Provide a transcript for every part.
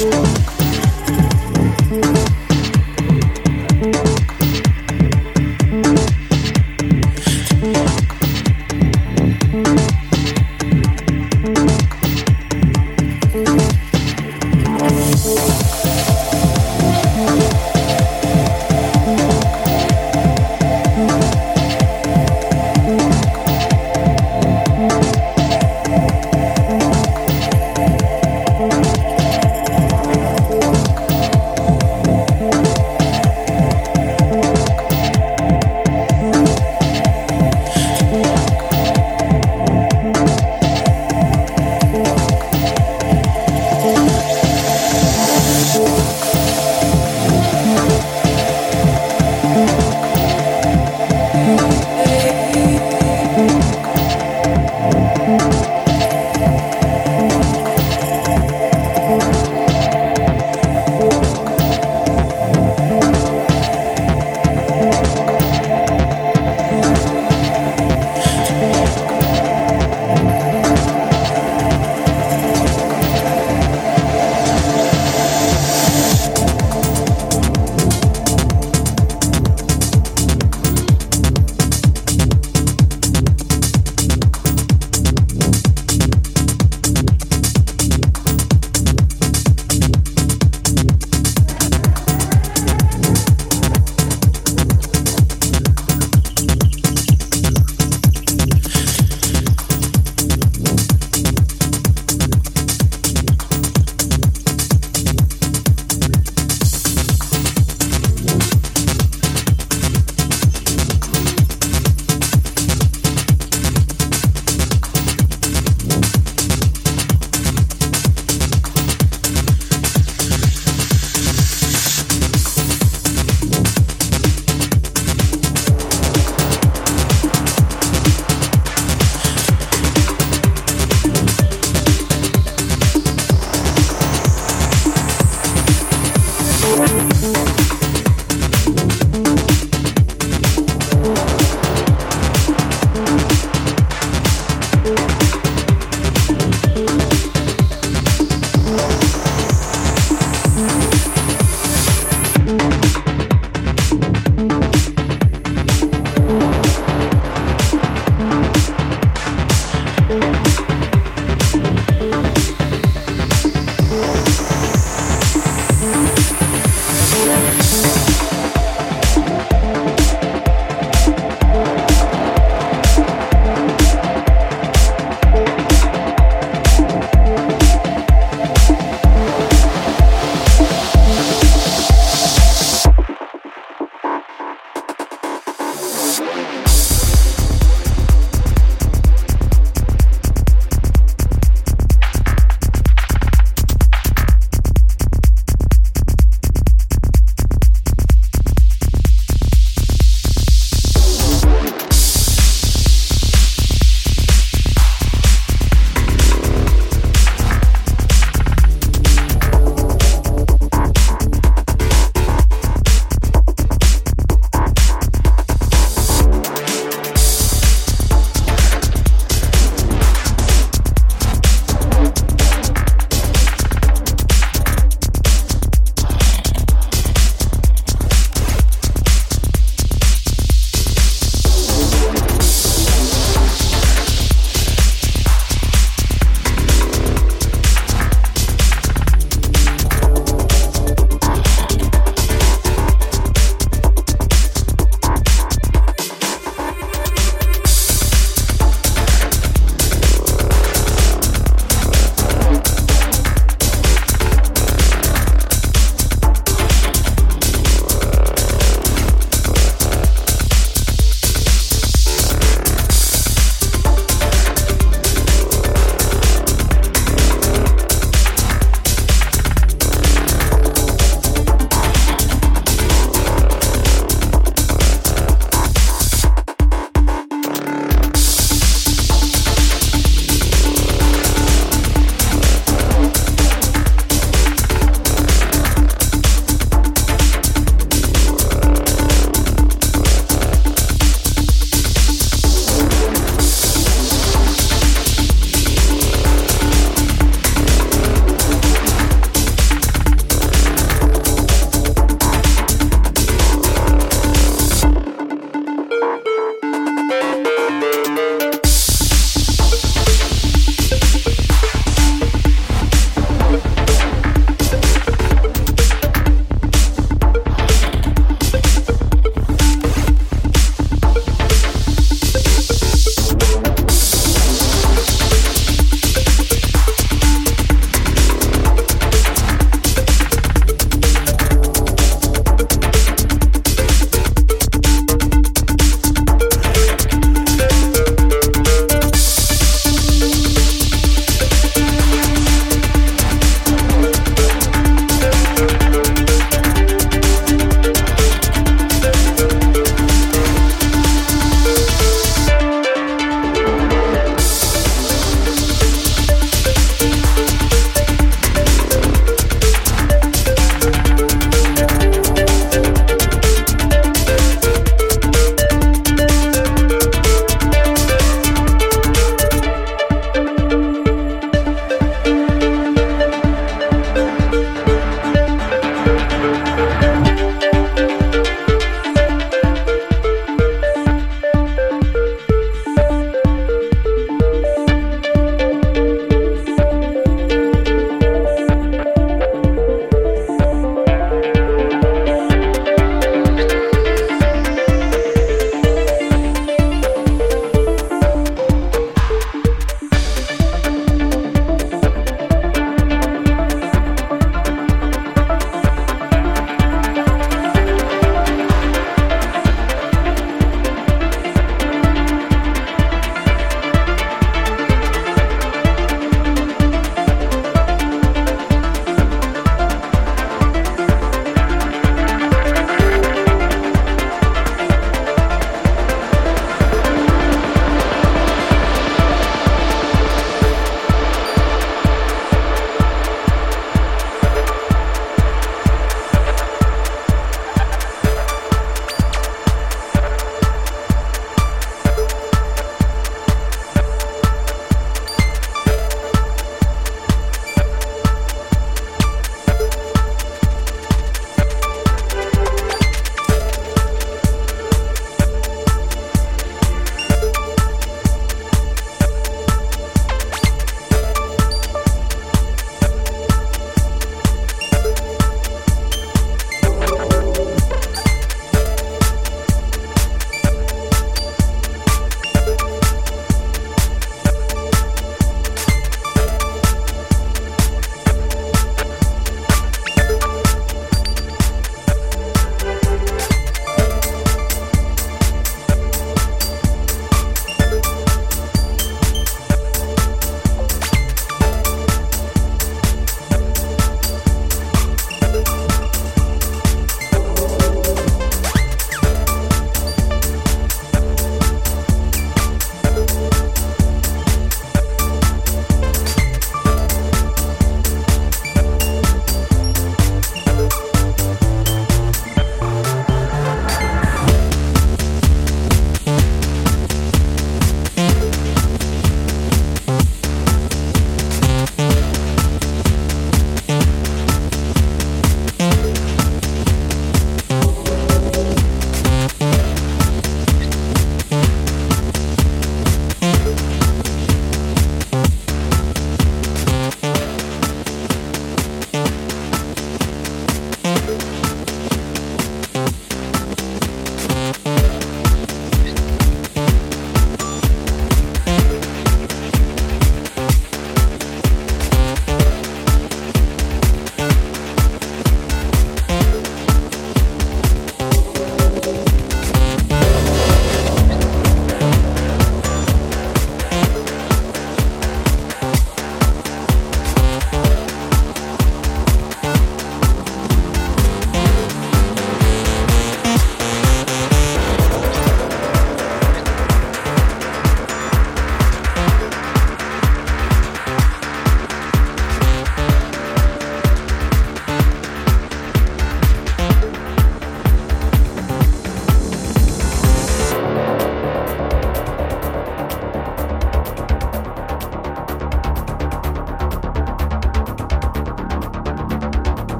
Штук.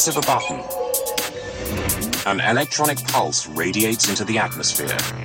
Press of a button, an electronic pulse radiates into the atmosphere.